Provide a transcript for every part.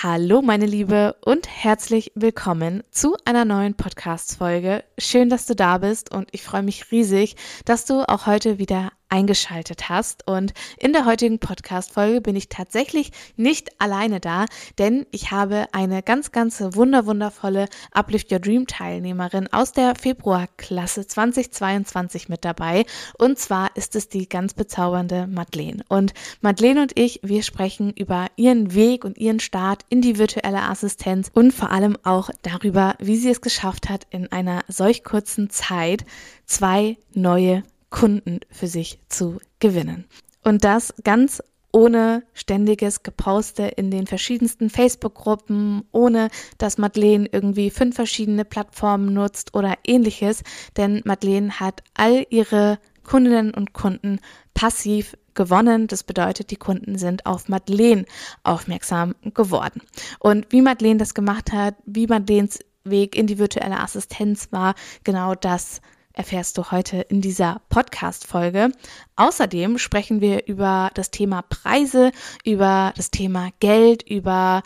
Hallo meine Liebe und herzlich willkommen zu einer neuen Podcast-Folge. Schön, dass du da bist und ich freue mich riesig, dass du auch heute wieder eingeschaltet hast. Und in der heutigen Podcast-Folge bin ich tatsächlich nicht alleine da, denn ich habe eine ganz, ganz wunder, wundervolle Uplift Your Dream Teilnehmerin aus der Februarklasse 2022 mit dabei. Und zwar ist es die ganz bezaubernde Madeleine. Und Madeleine und ich, wir sprechen über ihren Weg und ihren Start in die virtuelle Assistenz und vor allem auch darüber, wie sie es geschafft hat, in einer solch kurzen Zeit zwei neue Kunden für sich zu gewinnen. Und das ganz ohne ständiges Geposte in den verschiedensten Facebook-Gruppen, ohne dass Madeleine irgendwie fünf verschiedene Plattformen nutzt oder ähnliches, denn Madeleine hat all ihre Kundinnen und Kunden passiv gewonnen. Das bedeutet, die Kunden sind auf Madeleine aufmerksam geworden. Und wie Madeleine das gemacht hat, wie Madeleines Weg in die virtuelle Assistenz war, genau das erfährst du heute in dieser Podcast-Folge. Außerdem sprechen wir über das Thema Preise, über das Thema Geld, über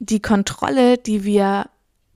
die Kontrolle, die wir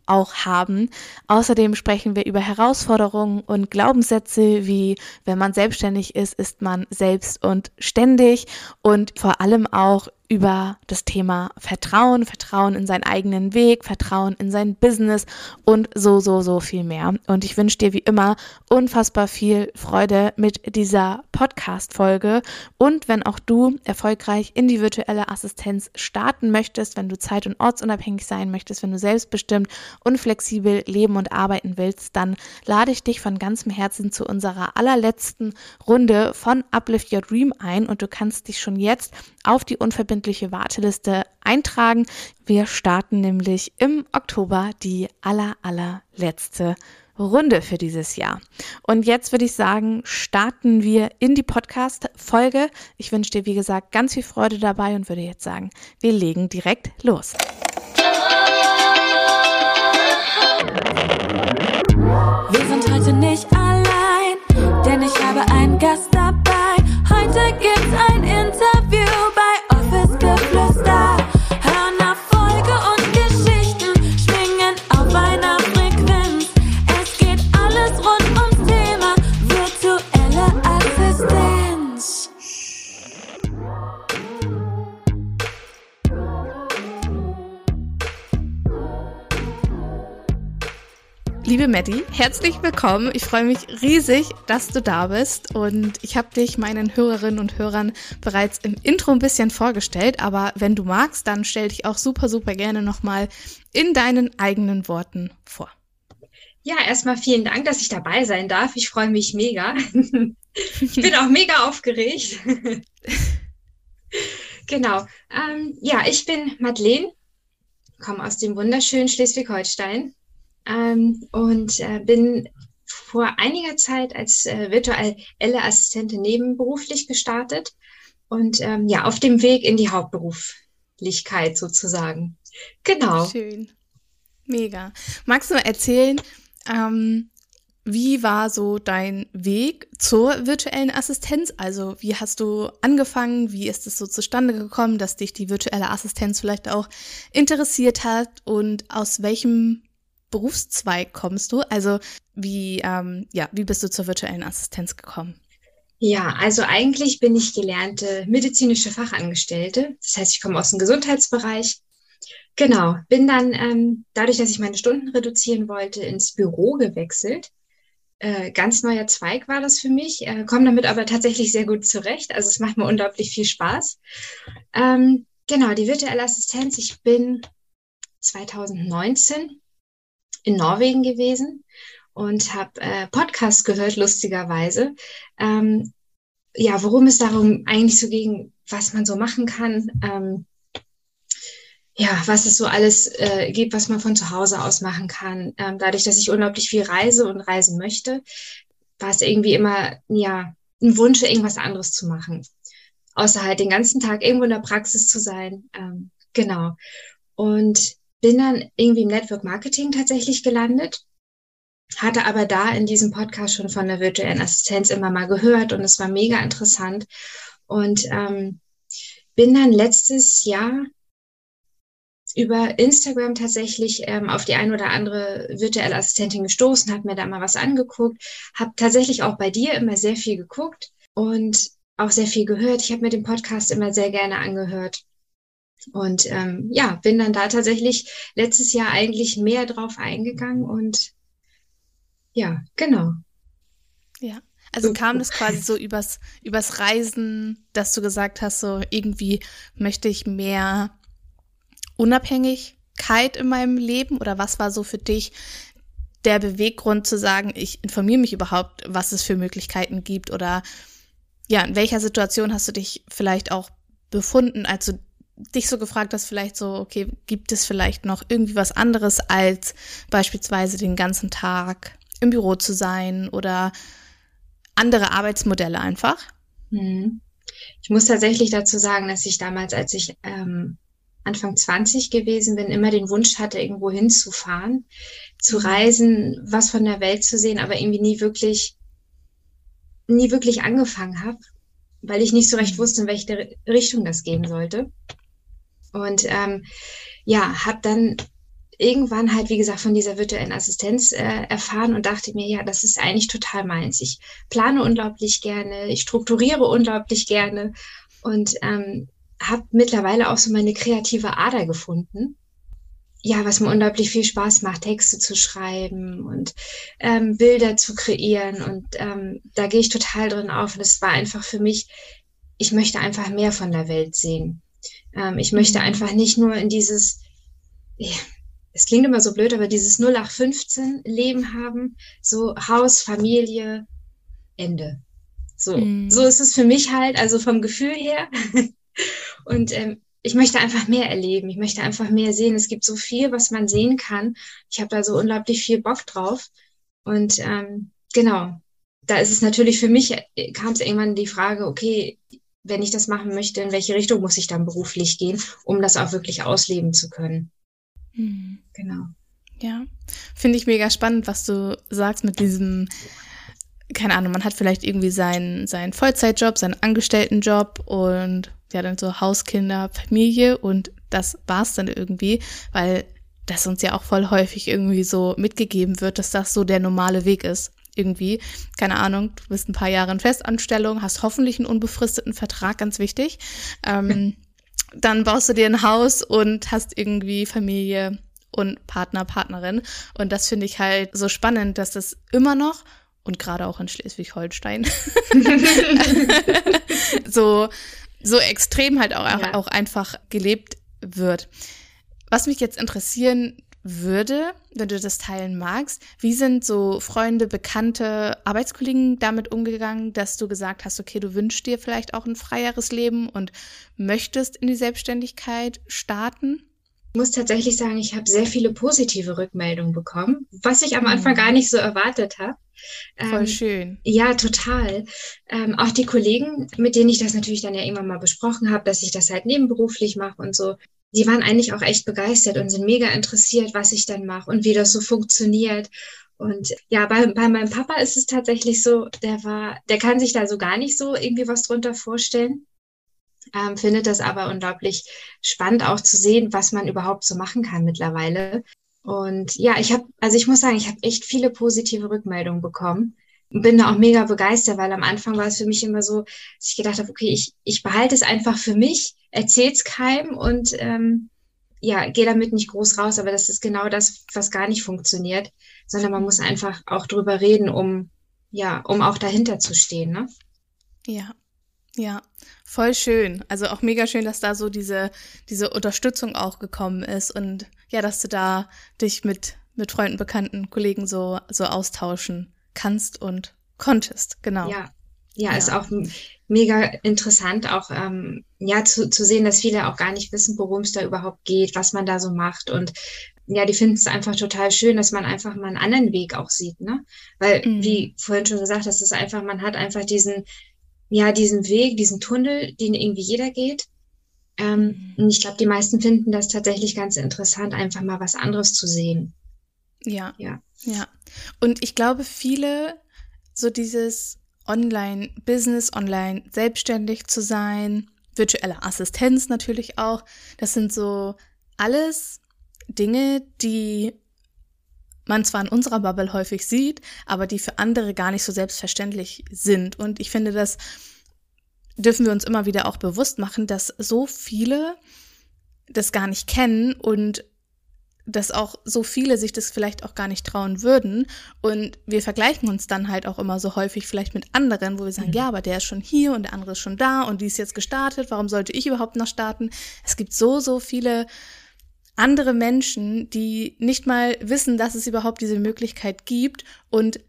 auch haben. Außerdem sprechen wir über Herausforderungen und Glaubenssätze wie, wenn man selbstständig ist, ist man selbst und ständig und vor allem auch über das Thema Vertrauen, Vertrauen in seinen eigenen Weg, Vertrauen in sein Business und so, so, so viel mehr. Und ich wünsche dir wie immer unfassbar viel Freude mit dieser Podcast-Folge. Und wenn auch du erfolgreich in die virtuelle Assistenz starten möchtest, wenn du zeit- und ortsunabhängig sein möchtest, wenn du selbstbestimmt und flexibel leben und arbeiten willst, dann lade ich dich von ganzem Herzen zu unserer allerletzten Runde von Uplift Your Dream ein und du kannst dich schon jetzt auf die unverbindliche unverbindliche Warteliste eintragen. Wir starten nämlich im Oktober die aller, allerletzte Runde für dieses Jahr. Und jetzt würde ich sagen, starten wir in die Podcast-Folge. Ich wünsche dir, wie gesagt, ganz viel Freude dabei und würde jetzt sagen, wir legen direkt los. Wir sind heute nicht allein, denn ich habe einen Gast dabei. Heute gibt's Liebe Maddie, herzlich willkommen. Ich freue mich riesig, dass du da bist und ich habe dich meinen Hörerinnen und Hörern bereits im Intro ein bisschen vorgestellt, aber wenn du magst, dann stell dich auch super, super gerne nochmal in deinen eigenen Worten vor. Ja, erstmal vielen Dank, dass ich dabei sein darf. Ich freue mich mega. ich bin auch mega aufgeregt. genau. Ähm, ja, ich bin Madeleine, komme aus dem wunderschönen Schleswig-Holstein ähm, und äh, bin vor einiger Zeit als äh, virtuelle Assistentin nebenberuflich gestartet und ähm, ja, auf dem Weg in die Hauptberuflichkeit sozusagen. Genau. Schön. Mega. Magst du mal erzählen, ähm, wie war so dein Weg zur virtuellen Assistenz? Also wie hast du angefangen? Wie ist es so zustande gekommen, dass dich die virtuelle Assistenz vielleicht auch interessiert hat? Und aus welchem Berufszweig kommst du? Also wie, ähm, ja, wie bist du zur virtuellen Assistenz gekommen? Ja, also eigentlich bin ich gelernte medizinische Fachangestellte. Das heißt, ich komme aus dem Gesundheitsbereich. Genau, bin dann ähm, dadurch, dass ich meine Stunden reduzieren wollte, ins Büro gewechselt. Äh, ganz neuer Zweig war das für mich, äh, komme damit aber tatsächlich sehr gut zurecht. Also es macht mir unglaublich viel Spaß. Ähm, genau, die virtuelle Assistenz. Ich bin 2019 in Norwegen gewesen und habe äh, Podcast gehört, lustigerweise. Ähm, ja, worum es darum eigentlich so ging, was man so machen kann. Ähm, ja, was es so alles äh, gibt, was man von zu Hause aus machen kann. Ähm, dadurch, dass ich unglaublich viel reise und reisen möchte, war es irgendwie immer, ja, ein Wunsch, irgendwas anderes zu machen. Außer halt den ganzen Tag irgendwo in der Praxis zu sein. Ähm, genau. Und bin dann irgendwie im Network Marketing tatsächlich gelandet, hatte aber da in diesem Podcast schon von der virtuellen Assistenz immer mal gehört und es war mega interessant und ähm, bin dann letztes Jahr über Instagram tatsächlich ähm, auf die ein oder andere virtuelle Assistentin gestoßen, habe mir da mal was angeguckt, habe tatsächlich auch bei dir immer sehr viel geguckt und auch sehr viel gehört. Ich habe mir den Podcast immer sehr gerne angehört. Und ähm, ja, bin dann da tatsächlich letztes Jahr eigentlich mehr drauf eingegangen und ja, genau. Ja. Also kam das quasi so übers, übers Reisen, dass du gesagt hast, so irgendwie möchte ich mehr Unabhängigkeit in meinem Leben oder was war so für dich der Beweggrund zu sagen, ich informiere mich überhaupt, was es für Möglichkeiten gibt oder ja, in welcher Situation hast du dich vielleicht auch befunden, als du dich so gefragt hast, vielleicht so, okay, gibt es vielleicht noch irgendwie was anderes als beispielsweise den ganzen Tag im Büro zu sein oder andere Arbeitsmodelle einfach? Hm. Ich muss tatsächlich dazu sagen, dass ich damals, als ich ähm, Anfang 20 gewesen bin, immer den Wunsch hatte, irgendwo hinzufahren, zu mhm. reisen, was von der Welt zu sehen, aber irgendwie nie wirklich, nie wirklich angefangen habe, weil ich nicht so recht mhm. wusste, in welche Richtung das gehen sollte. Und ähm, ja, habe dann irgendwann halt, wie gesagt, von dieser virtuellen Assistenz äh, erfahren und dachte mir, ja, das ist eigentlich total meins. Ich plane unglaublich gerne, ich strukturiere unglaublich gerne und ähm, habe mittlerweile auch so meine kreative Ader gefunden. Ja, was mir unglaublich viel Spaß macht, Texte zu schreiben und ähm, Bilder zu kreieren. Und ähm, da gehe ich total drin auf. Und es war einfach für mich, ich möchte einfach mehr von der Welt sehen. Ähm, ich möchte mhm. einfach nicht nur in dieses, ja, es klingt immer so blöd, aber dieses 0815 Leben haben, so Haus, Familie, Ende. So, mhm. so ist es für mich halt, also vom Gefühl her. Und ähm, ich möchte einfach mehr erleben. Ich möchte einfach mehr sehen. Es gibt so viel, was man sehen kann. Ich habe da so unglaublich viel Bock drauf. Und ähm, genau, da ist es natürlich für mich, äh, kam es irgendwann die Frage, okay, wenn ich das machen möchte, in welche Richtung muss ich dann beruflich gehen, um das auch wirklich ausleben zu können. Mhm. Genau. Ja, finde ich mega spannend, was du sagst mit diesem, keine Ahnung, man hat vielleicht irgendwie seinen, seinen Vollzeitjob, seinen Angestelltenjob und ja, dann so Hauskinder, Familie und das war's dann irgendwie, weil das uns ja auch voll häufig irgendwie so mitgegeben wird, dass das so der normale Weg ist. Irgendwie, keine Ahnung, du bist ein paar Jahre in Festanstellung, hast hoffentlich einen unbefristeten Vertrag, ganz wichtig. Ähm, dann baust du dir ein Haus und hast irgendwie Familie und Partner, Partnerin. Und das finde ich halt so spannend, dass das immer noch und gerade auch in Schleswig-Holstein so, so extrem halt auch, ja. auch einfach gelebt wird. Was mich jetzt interessieren würde, wenn du das teilen magst. Wie sind so Freunde, Bekannte, Arbeitskollegen damit umgegangen, dass du gesagt hast, okay, du wünschst dir vielleicht auch ein freieres Leben und möchtest in die Selbstständigkeit starten? Ich muss tatsächlich sagen, ich habe sehr viele positive Rückmeldungen bekommen, was ich am Anfang mhm. gar nicht so erwartet habe. Voll ähm, schön. Ja, total. Ähm, auch die Kollegen, mit denen ich das natürlich dann ja irgendwann mal besprochen habe, dass ich das halt nebenberuflich mache und so, die waren eigentlich auch echt begeistert und sind mega interessiert, was ich dann mache und wie das so funktioniert. Und ja, bei, bei meinem Papa ist es tatsächlich so, der war, der kann sich da so gar nicht so irgendwie was drunter vorstellen. Ähm, findet das aber unglaublich spannend auch zu sehen, was man überhaupt so machen kann mittlerweile. Und ja, ich habe, also ich muss sagen, ich habe echt viele positive Rückmeldungen bekommen bin da auch mega begeistert, weil am Anfang war es für mich immer so, dass ich gedacht habe, okay, ich, ich behalte es einfach für mich, erzähl's keinem und ähm, ja, gehe damit nicht groß raus, aber das ist genau das, was gar nicht funktioniert, sondern man muss einfach auch drüber reden, um ja, um auch dahinter zu stehen, ne? Ja, ja, voll schön. Also auch mega schön, dass da so diese, diese Unterstützung auch gekommen ist und ja, dass du da dich mit, mit Freunden, Bekannten, Kollegen so, so austauschen kannst und konntest, genau. Ja, ja, ja. ist auch mega interessant, auch ähm, ja zu, zu sehen, dass viele auch gar nicht wissen, worum es da überhaupt geht, was man da so macht und ja, die finden es einfach total schön, dass man einfach mal einen anderen Weg auch sieht, ne? Weil, mhm. wie vorhin schon gesagt, das ist einfach, man hat einfach diesen, ja, diesen Weg, diesen Tunnel, den irgendwie jeder geht. Ähm, mhm. Und ich glaube, die meisten finden das tatsächlich ganz interessant, einfach mal was anderes zu sehen. Ja. Ja. Ja. Und ich glaube, viele so dieses Online-Business, online selbstständig zu sein, virtuelle Assistenz natürlich auch, das sind so alles Dinge, die man zwar in unserer Bubble häufig sieht, aber die für andere gar nicht so selbstverständlich sind. Und ich finde, das dürfen wir uns immer wieder auch bewusst machen, dass so viele das gar nicht kennen und dass auch so viele sich das vielleicht auch gar nicht trauen würden. Und wir vergleichen uns dann halt auch immer so häufig vielleicht mit anderen, wo wir sagen, mhm. ja, aber der ist schon hier und der andere ist schon da und die ist jetzt gestartet. Warum sollte ich überhaupt noch starten? Es gibt so, so viele andere Menschen, die nicht mal wissen, dass es überhaupt diese Möglichkeit gibt und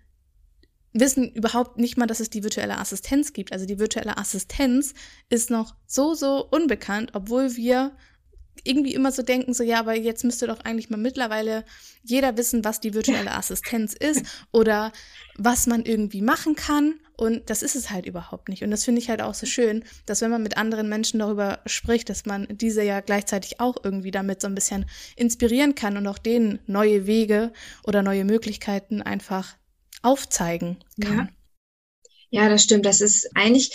wissen überhaupt nicht mal, dass es die virtuelle Assistenz gibt. Also die virtuelle Assistenz ist noch so, so unbekannt, obwohl wir irgendwie immer so denken, so ja, aber jetzt müsste doch eigentlich mal mittlerweile jeder wissen, was die virtuelle Assistenz ist oder was man irgendwie machen kann. Und das ist es halt überhaupt nicht. Und das finde ich halt auch so schön, dass wenn man mit anderen Menschen darüber spricht, dass man diese ja gleichzeitig auch irgendwie damit so ein bisschen inspirieren kann und auch denen neue Wege oder neue Möglichkeiten einfach aufzeigen kann. Ja. ja, das stimmt. Das ist eigentlich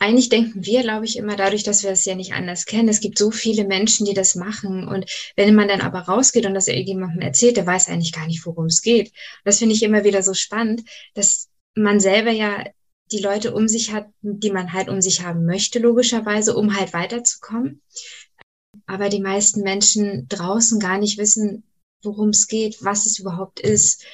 eigentlich denken wir, glaube ich, immer dadurch, dass wir es ja nicht anders kennen. Es gibt so viele Menschen, die das machen. Und wenn man dann aber rausgeht und das irgendjemandem erzählt, der weiß eigentlich gar nicht, worum es geht. Das finde ich immer wieder so spannend, dass man selber ja die Leute um sich hat, die man halt um sich haben möchte, logischerweise, um halt weiterzukommen. Aber die meisten Menschen draußen gar nicht wissen, worum es geht, was es überhaupt ist,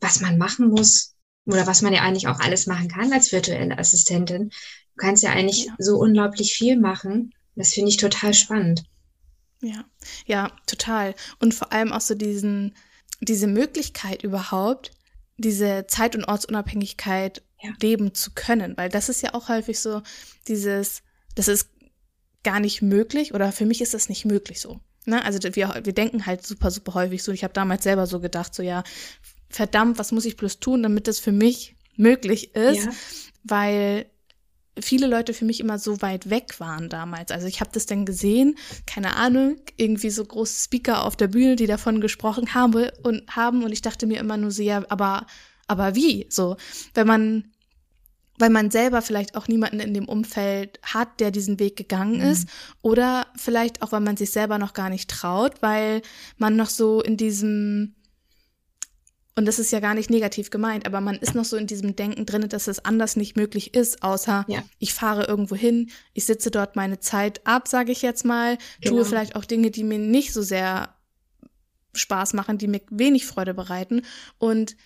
was man machen muss oder was man ja eigentlich auch alles machen kann als virtuelle Assistentin. Du kannst ja eigentlich ja. so unglaublich viel machen. Das finde ich total spannend. Ja, ja, total. Und vor allem auch so diesen, diese Möglichkeit überhaupt, diese Zeit- und Ortsunabhängigkeit ja. leben zu können. Weil das ist ja auch häufig so dieses, das ist gar nicht möglich oder für mich ist das nicht möglich so. Ne? Also wir, wir denken halt super, super häufig so. Ich habe damals selber so gedacht, so ja, verdammt, was muss ich bloß tun, damit das für mich möglich ist? Ja. Weil viele Leute für mich immer so weit weg waren damals. Also ich habe das dann gesehen, keine Ahnung, irgendwie so große Speaker auf der Bühne, die davon gesprochen haben und haben und ich dachte mir immer nur so, ja, aber aber wie? So, wenn man weil man selber vielleicht auch niemanden in dem Umfeld hat, der diesen Weg gegangen mhm. ist, oder vielleicht auch, weil man sich selber noch gar nicht traut, weil man noch so in diesem und das ist ja gar nicht negativ gemeint, aber man ist noch so in diesem Denken drin, dass es anders nicht möglich ist, außer ja. ich fahre irgendwo hin, ich sitze dort meine Zeit ab, sage ich jetzt mal, genau. tue vielleicht auch Dinge, die mir nicht so sehr Spaß machen, die mir wenig Freude bereiten und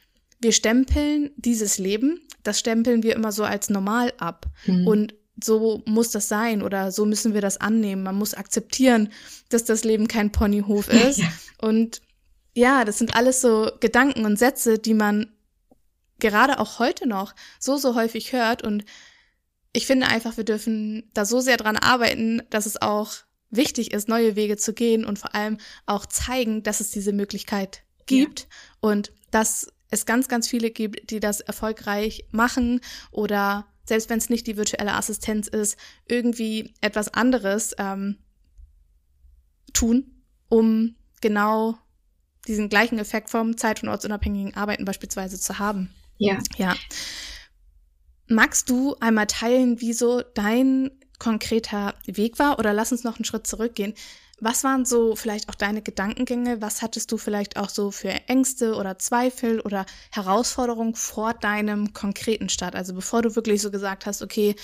wir stempeln dieses Leben, das stempeln wir immer so als normal ab mhm. und so muss das sein oder so müssen wir das annehmen. Man muss akzeptieren, dass das Leben kein Ponyhof ist ja. und ja, das sind alles so Gedanken und Sätze, die man gerade auch heute noch so, so häufig hört. Und ich finde einfach, wir dürfen da so sehr dran arbeiten, dass es auch wichtig ist, neue Wege zu gehen und vor allem auch zeigen, dass es diese Möglichkeit gibt ja. und dass es ganz, ganz viele gibt, die das erfolgreich machen oder selbst wenn es nicht die virtuelle Assistenz ist, irgendwie etwas anderes ähm, tun, um genau diesen gleichen Effekt vom zeit- und ortsunabhängigen Arbeiten beispielsweise zu haben. Ja. Ja. Magst du einmal teilen, wieso dein konkreter Weg war? Oder lass uns noch einen Schritt zurückgehen. Was waren so vielleicht auch deine Gedankengänge? Was hattest du vielleicht auch so für Ängste oder Zweifel oder Herausforderungen vor deinem konkreten Start? Also bevor du wirklich so gesagt hast, okay,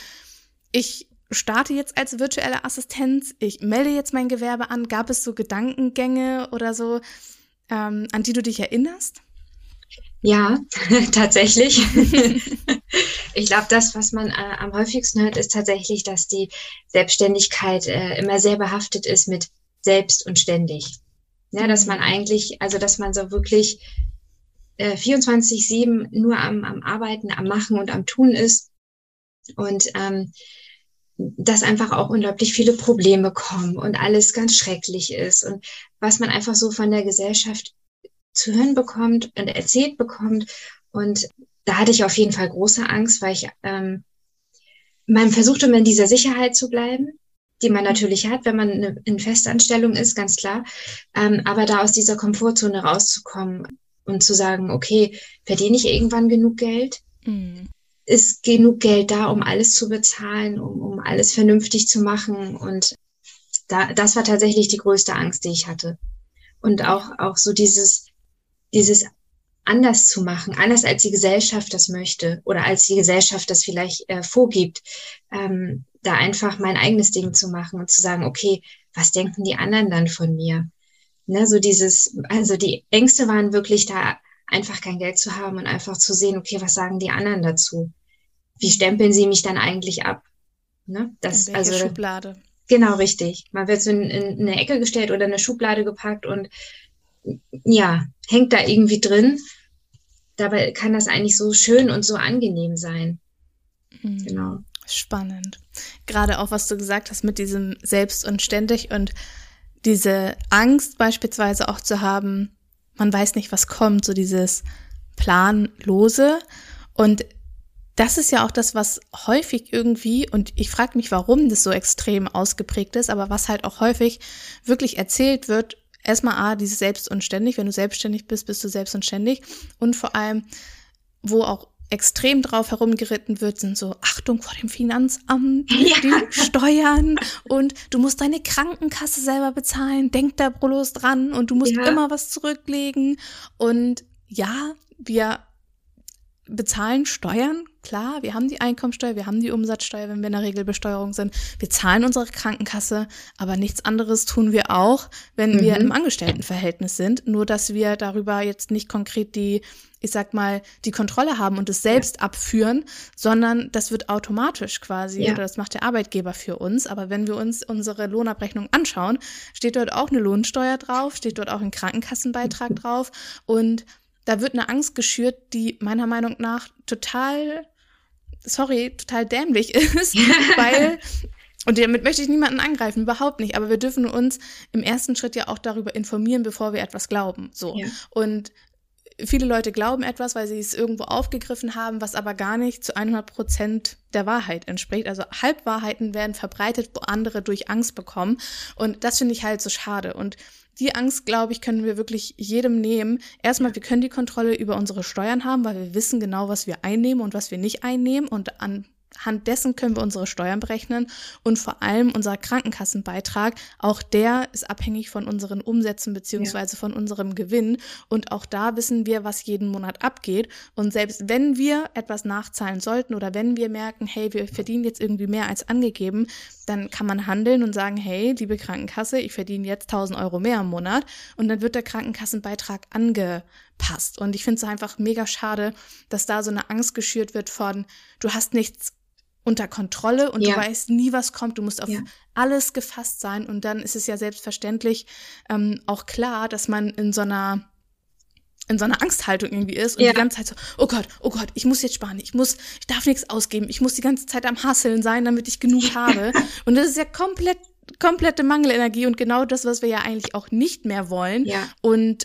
ich starte jetzt als virtuelle Assistenz, ich melde jetzt mein Gewerbe an. Gab es so Gedankengänge oder so, ähm, an die du dich erinnerst? Ja, tatsächlich. ich glaube, das, was man äh, am häufigsten hört, ist tatsächlich, dass die Selbstständigkeit äh, immer sehr behaftet ist mit selbst und ständig. Ja, dass man mhm. eigentlich, also dass man so wirklich äh, 24-7 nur am, am Arbeiten, am Machen und am Tun ist. Und ähm, dass einfach auch unglaublich viele Probleme kommen und alles ganz schrecklich ist und was man einfach so von der Gesellschaft zu hören bekommt und erzählt bekommt. Und da hatte ich auf jeden Fall große Angst, weil ich ähm, man versucht immer in dieser Sicherheit zu bleiben, die man natürlich hat, wenn man eine, in Festanstellung ist, ganz klar. Ähm, aber da aus dieser Komfortzone rauszukommen und zu sagen, okay, verdiene ich irgendwann genug Geld? Mhm ist genug Geld da, um alles zu bezahlen, um, um alles vernünftig zu machen. Und da, das war tatsächlich die größte Angst, die ich hatte. Und auch, auch so dieses, dieses anders zu machen, anders als die Gesellschaft das möchte oder als die Gesellschaft das vielleicht äh, vorgibt, ähm, da einfach mein eigenes Ding zu machen und zu sagen, okay, was denken die anderen dann von mir? Ne, so dieses, also die Ängste waren wirklich da, einfach kein Geld zu haben und einfach zu sehen, okay, was sagen die anderen dazu? Wie stempeln sie mich dann eigentlich ab? Ne? Das, in also, Schublade? Genau, richtig. Man wird so in, in eine Ecke gestellt oder eine Schublade gepackt und ja, hängt da irgendwie drin. Dabei kann das eigentlich so schön und so angenehm sein. Mhm. Genau. Spannend. Gerade auch, was du gesagt hast mit diesem Selbst und ständig und diese Angst beispielsweise auch zu haben, man weiß nicht, was kommt, so dieses Planlose. Und das ist ja auch das, was häufig irgendwie, und ich frage mich, warum das so extrem ausgeprägt ist, aber was halt auch häufig wirklich erzählt wird, erstmal A, dieses Selbst und ständig, wenn du selbstständig bist, bist du selbst und ständig. Und vor allem, wo auch extrem drauf herumgeritten wird, sind so Achtung vor dem Finanzamt, ja. die Steuern und du musst deine Krankenkasse selber bezahlen, denk da bloß dran und du musst ja. immer was zurücklegen. Und ja, wir bezahlen Steuern, klar, wir haben die Einkommensteuer, wir haben die Umsatzsteuer, wenn wir in der Regelbesteuerung sind. Wir zahlen unsere Krankenkasse, aber nichts anderes tun wir auch, wenn mhm. wir im Angestelltenverhältnis sind. Nur, dass wir darüber jetzt nicht konkret die, ich sag mal, die Kontrolle haben und es selbst ja. abführen, sondern das wird automatisch quasi ja. oder das macht der Arbeitgeber für uns. Aber wenn wir uns unsere Lohnabrechnung anschauen, steht dort auch eine Lohnsteuer drauf, steht dort auch ein Krankenkassenbeitrag mhm. drauf und da wird eine Angst geschürt, die meiner Meinung nach total, sorry, total dämlich ist, weil und damit möchte ich niemanden angreifen, überhaupt nicht. Aber wir dürfen uns im ersten Schritt ja auch darüber informieren, bevor wir etwas glauben. So. Ja. Und viele Leute glauben etwas, weil sie es irgendwo aufgegriffen haben, was aber gar nicht zu 100 Prozent der Wahrheit entspricht. Also Halbwahrheiten werden verbreitet, wo andere durch Angst bekommen. Und das finde ich halt so schade. Und die Angst, glaube ich, können wir wirklich jedem nehmen. Erstmal, wir können die Kontrolle über unsere Steuern haben, weil wir wissen genau, was wir einnehmen und was wir nicht einnehmen. Und an Hand dessen können wir unsere Steuern berechnen und vor allem unser Krankenkassenbeitrag, auch der ist abhängig von unseren Umsätzen beziehungsweise ja. von unserem Gewinn. Und auch da wissen wir, was jeden Monat abgeht. Und selbst wenn wir etwas nachzahlen sollten oder wenn wir merken, hey, wir verdienen jetzt irgendwie mehr als angegeben, dann kann man handeln und sagen, hey, liebe Krankenkasse, ich verdiene jetzt 1000 Euro mehr im Monat. Und dann wird der Krankenkassenbeitrag angepasst. Und ich finde es einfach mega schade, dass da so eine Angst geschürt wird von, du hast nichts unter Kontrolle und ja. du weißt nie, was kommt. Du musst auf ja. alles gefasst sein und dann ist es ja selbstverständlich ähm, auch klar, dass man in so einer in so einer Angsthaltung irgendwie ist und ja. die ganze Zeit so, oh Gott, oh Gott, ich muss jetzt sparen, ich muss, ich darf nichts ausgeben, ich muss die ganze Zeit am Hasseln sein, damit ich genug habe. Und das ist ja komplett, komplette Mangelenergie und genau das, was wir ja eigentlich auch nicht mehr wollen. Ja. Und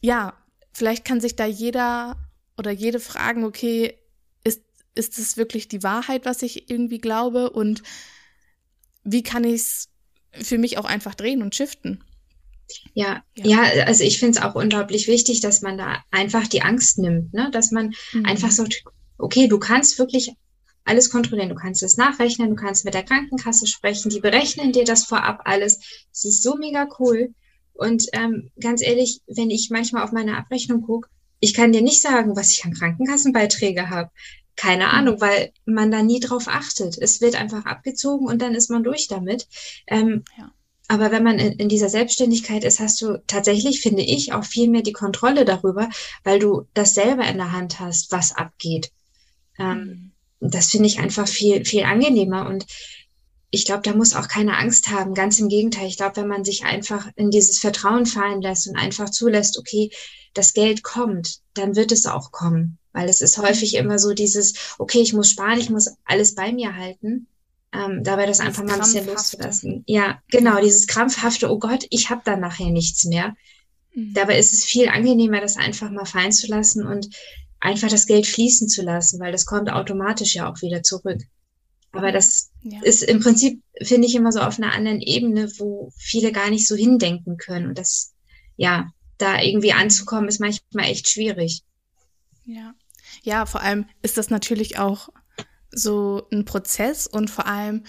ja, vielleicht kann sich da jeder oder jede fragen, okay, ist es wirklich die Wahrheit, was ich irgendwie glaube? Und wie kann ich es für mich auch einfach drehen und shiften? Ja, ja, ja also ich finde es auch unglaublich wichtig, dass man da einfach die Angst nimmt, ne? dass man mhm. einfach sagt, okay, du kannst wirklich alles kontrollieren, du kannst es nachrechnen, du kannst mit der Krankenkasse sprechen, die berechnen dir das vorab alles. Es ist so mega cool. Und ähm, ganz ehrlich, wenn ich manchmal auf meine Abrechnung gucke, ich kann dir nicht sagen, was ich an Krankenkassenbeiträge habe. Keine mhm. Ahnung, weil man da nie drauf achtet. Es wird einfach abgezogen und dann ist man durch damit. Ähm, ja. Aber wenn man in, in, dieser Selbstständigkeit ist, hast du tatsächlich, finde ich, auch viel mehr die Kontrolle darüber, weil du das selber in der Hand hast, was abgeht. Ähm, mhm. Das finde ich einfach viel, viel angenehmer. Und ich glaube, da muss auch keine Angst haben. Ganz im Gegenteil. Ich glaube, wenn man sich einfach in dieses Vertrauen fallen lässt und einfach zulässt, okay, das Geld kommt, dann wird es auch kommen. Weil es ist häufig mhm. immer so dieses, okay, ich muss sparen, ich muss alles bei mir halten. Ähm, dabei das, das einfach mal ein bisschen loszulassen. Ja, genau, dieses krampfhafte, oh Gott, ich habe dann nachher nichts mehr. Mhm. Dabei ist es viel angenehmer, das einfach mal fallen zu lassen und einfach das Geld fließen zu lassen, weil das kommt automatisch ja auch wieder zurück. Aber das ja. ist im Prinzip, finde ich, immer so auf einer anderen Ebene, wo viele gar nicht so hindenken können. Und das, ja, da irgendwie anzukommen, ist manchmal echt schwierig. Ja. Ja, vor allem ist das natürlich auch so ein Prozess und vor allem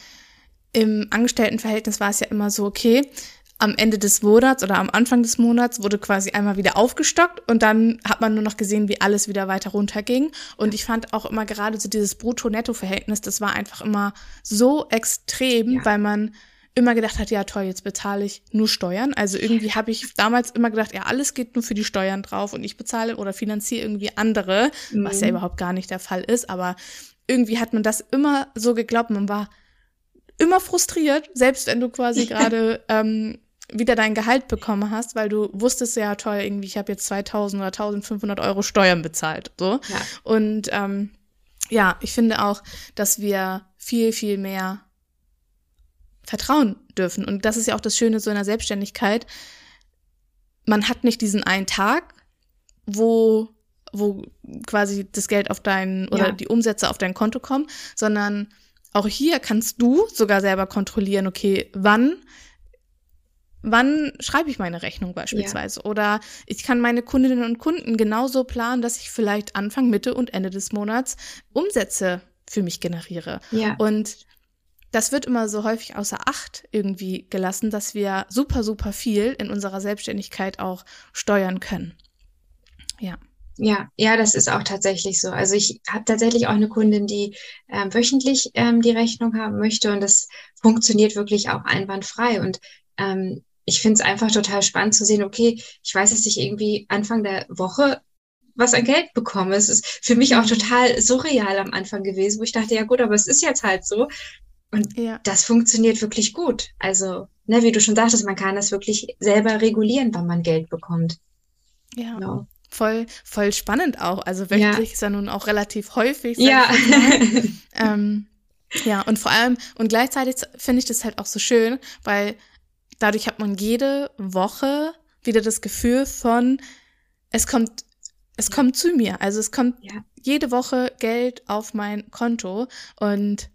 im Angestelltenverhältnis war es ja immer so, okay, am Ende des Monats oder am Anfang des Monats wurde quasi einmal wieder aufgestockt und dann hat man nur noch gesehen, wie alles wieder weiter runterging. Und ich fand auch immer gerade so dieses Brutto-Netto-Verhältnis, das war einfach immer so extrem, ja. weil man immer gedacht hat, ja toll, jetzt bezahle ich nur Steuern. Also irgendwie habe ich damals immer gedacht, ja, alles geht nur für die Steuern drauf und ich bezahle oder finanziere irgendwie andere, mhm. was ja mhm. überhaupt gar nicht der Fall ist. Aber irgendwie hat man das immer so geglaubt. Man war immer frustriert, selbst wenn du quasi gerade ähm, wieder dein Gehalt bekommen hast, weil du wusstest ja toll, irgendwie, ich habe jetzt 2000 oder 1500 Euro Steuern bezahlt. So. Ja. Und ähm, ja, ich finde auch, dass wir viel, viel mehr vertrauen dürfen. Und das ist ja auch das Schöne so in der Selbstständigkeit. Man hat nicht diesen einen Tag, wo, wo quasi das Geld auf dein oder ja. die Umsätze auf dein Konto kommen, sondern auch hier kannst du sogar selber kontrollieren, okay, wann wann schreibe ich meine Rechnung beispielsweise? Ja. Oder ich kann meine Kundinnen und Kunden genauso planen, dass ich vielleicht Anfang, Mitte und Ende des Monats Umsätze für mich generiere. Ja. Und das wird immer so häufig außer Acht irgendwie gelassen, dass wir super, super viel in unserer Selbstständigkeit auch steuern können. Ja. Ja, ja, das ist auch tatsächlich so. Also ich habe tatsächlich auch eine Kundin, die ähm, wöchentlich ähm, die Rechnung haben möchte und das funktioniert wirklich auch einwandfrei. Und ähm, ich finde es einfach total spannend zu sehen, okay, ich weiß, dass ich irgendwie Anfang der Woche was an Geld bekomme. Es ist für mich auch total surreal am Anfang gewesen, wo ich dachte, ja gut, aber es ist jetzt halt so. Und ja. das funktioniert wirklich gut. Also, ne, wie du schon sagtest, man kann das wirklich selber regulieren, wann man Geld bekommt. Ja. Genau. Voll, voll spannend auch. Also wöchentlich ja. ist ja nun auch relativ häufig. Ja. ähm, ja, und vor allem, und gleichzeitig finde ich das halt auch so schön, weil dadurch hat man jede Woche wieder das Gefühl von, es kommt, es kommt zu mir. Also es kommt ja. jede Woche Geld auf mein Konto und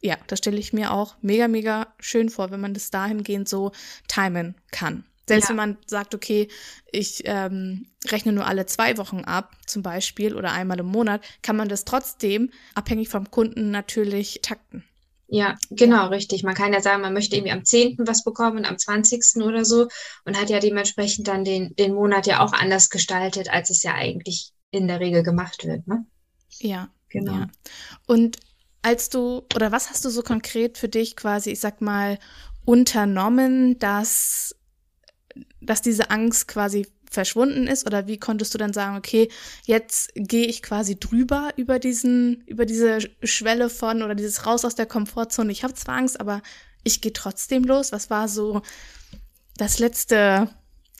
ja, das stelle ich mir auch mega, mega schön vor, wenn man das dahingehend so timen kann. Selbst ja. wenn man sagt, okay, ich ähm, rechne nur alle zwei Wochen ab, zum Beispiel, oder einmal im Monat, kann man das trotzdem, abhängig vom Kunden, natürlich takten. Ja, genau, richtig. Man kann ja sagen, man möchte irgendwie am 10. was bekommen, am 20. oder so und hat ja dementsprechend dann den, den Monat ja auch anders gestaltet, als es ja eigentlich in der Regel gemacht wird, ne? Ja. Genau. Ja. Und als du, oder was hast du so konkret für dich quasi, ich sag mal, unternommen, dass, dass diese Angst quasi verschwunden ist? Oder wie konntest du dann sagen, okay, jetzt gehe ich quasi drüber über diesen, über diese Schwelle von oder dieses raus aus der Komfortzone. Ich habe zwar Angst, aber ich gehe trotzdem los. Was war so das letzte,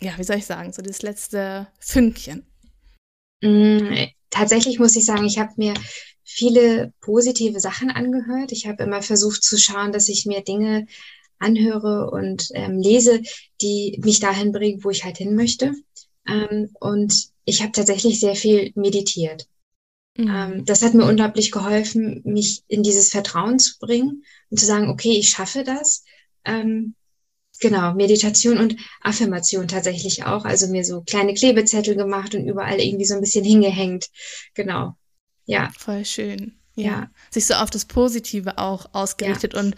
ja, wie soll ich sagen, so das letzte Fünkchen? Mm, tatsächlich muss ich sagen, ich habe mir viele positive Sachen angehört. Ich habe immer versucht zu schauen, dass ich mir Dinge anhöre und ähm, lese, die mich dahin bringen, wo ich halt hin möchte. Ähm, und ich habe tatsächlich sehr viel meditiert. Mhm. Ähm, das hat mir unglaublich geholfen, mich in dieses Vertrauen zu bringen und zu sagen, okay, ich schaffe das. Ähm, genau, Meditation und Affirmation tatsächlich auch. Also mir so kleine Klebezettel gemacht und überall irgendwie so ein bisschen hingehängt. Genau. Ja. Voll schön. Ja. ja. Sich so auf das Positive auch ausgerichtet ja. und